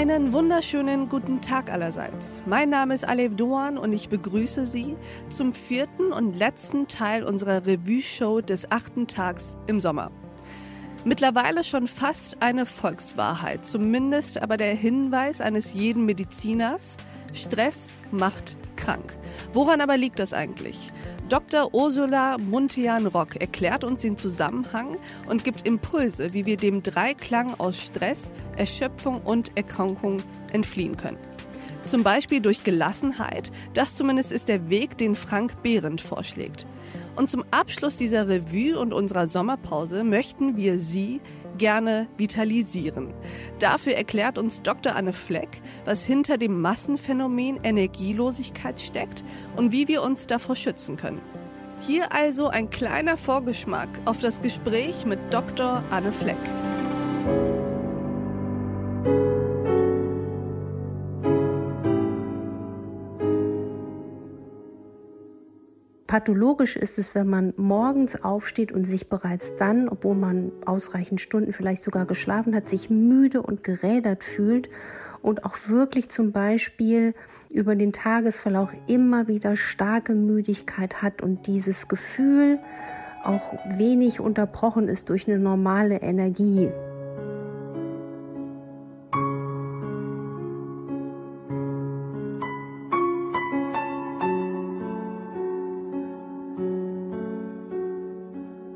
Einen wunderschönen guten Tag allerseits. Mein Name ist Alev Doan und ich begrüße Sie zum vierten und letzten Teil unserer Revue-Show des achten Tags im Sommer. Mittlerweile schon fast eine Volkswahrheit, zumindest aber der Hinweis eines jeden Mediziners, Stress macht krank. Woran aber liegt das eigentlich? Dr. Ursula Muntean-Rock erklärt uns den Zusammenhang und gibt Impulse, wie wir dem Dreiklang aus Stress, Erschöpfung und Erkrankung entfliehen können. Zum Beispiel durch Gelassenheit. Das zumindest ist der Weg, den Frank Behrendt vorschlägt. Und zum Abschluss dieser Revue und unserer Sommerpause möchten wir Sie gerne vitalisieren. Dafür erklärt uns Dr. Anne Fleck, was hinter dem Massenphänomen Energielosigkeit steckt und wie wir uns davor schützen können. Hier also ein kleiner Vorgeschmack auf das Gespräch mit Dr. Anne Fleck. Pathologisch ist es, wenn man morgens aufsteht und sich bereits dann, obwohl man ausreichend Stunden vielleicht sogar geschlafen hat, sich müde und gerädert fühlt und auch wirklich zum Beispiel über den Tagesverlauf immer wieder starke Müdigkeit hat und dieses Gefühl auch wenig unterbrochen ist durch eine normale Energie.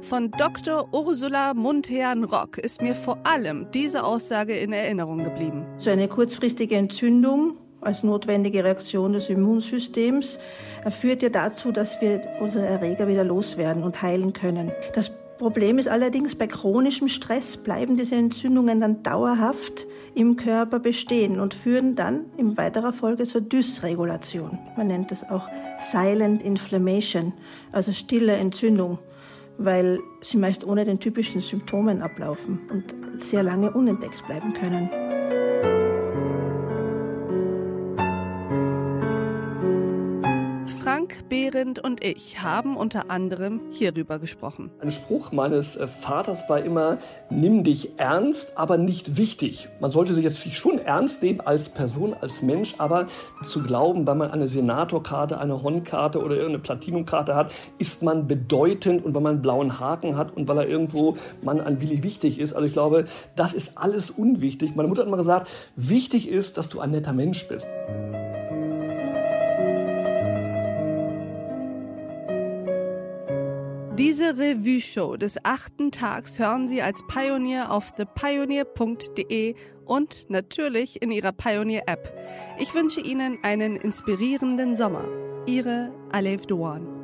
Von Dr. Ursula Muntean-Rock ist mir vor allem diese Aussage in Erinnerung geblieben. So eine kurzfristige Entzündung als notwendige Reaktion des Immunsystems führt ja dazu, dass wir unsere Erreger wieder loswerden und heilen können. Das Problem ist allerdings, bei chronischem Stress bleiben diese Entzündungen dann dauerhaft im Körper bestehen und führen dann in weiterer Folge zur Dysregulation. Man nennt das auch Silent Inflammation, also stille Entzündung weil sie meist ohne den typischen Symptomen ablaufen und sehr lange unentdeckt bleiben können. Frank Behrendt und ich haben unter anderem hierüber gesprochen. Ein Spruch meines äh, Vaters war immer, nimm dich ernst, aber nicht wichtig. Man sollte sich jetzt schon ernst nehmen als Person, als Mensch, aber zu glauben, weil man eine Senatorkarte, eine Hornkarte oder irgendeine Platinumkarte hat, ist man bedeutend und weil man einen blauen Haken hat und weil er irgendwo man an Willi wichtig ist. Also ich glaube, das ist alles unwichtig. Meine Mutter hat immer gesagt, wichtig ist, dass du ein netter Mensch bist. Diese Revue-Show des achten Tags hören Sie als Pioneer auf thepioneer.de und natürlich in Ihrer Pioneer-App. Ich wünsche Ihnen einen inspirierenden Sommer. Ihre Alef Doan.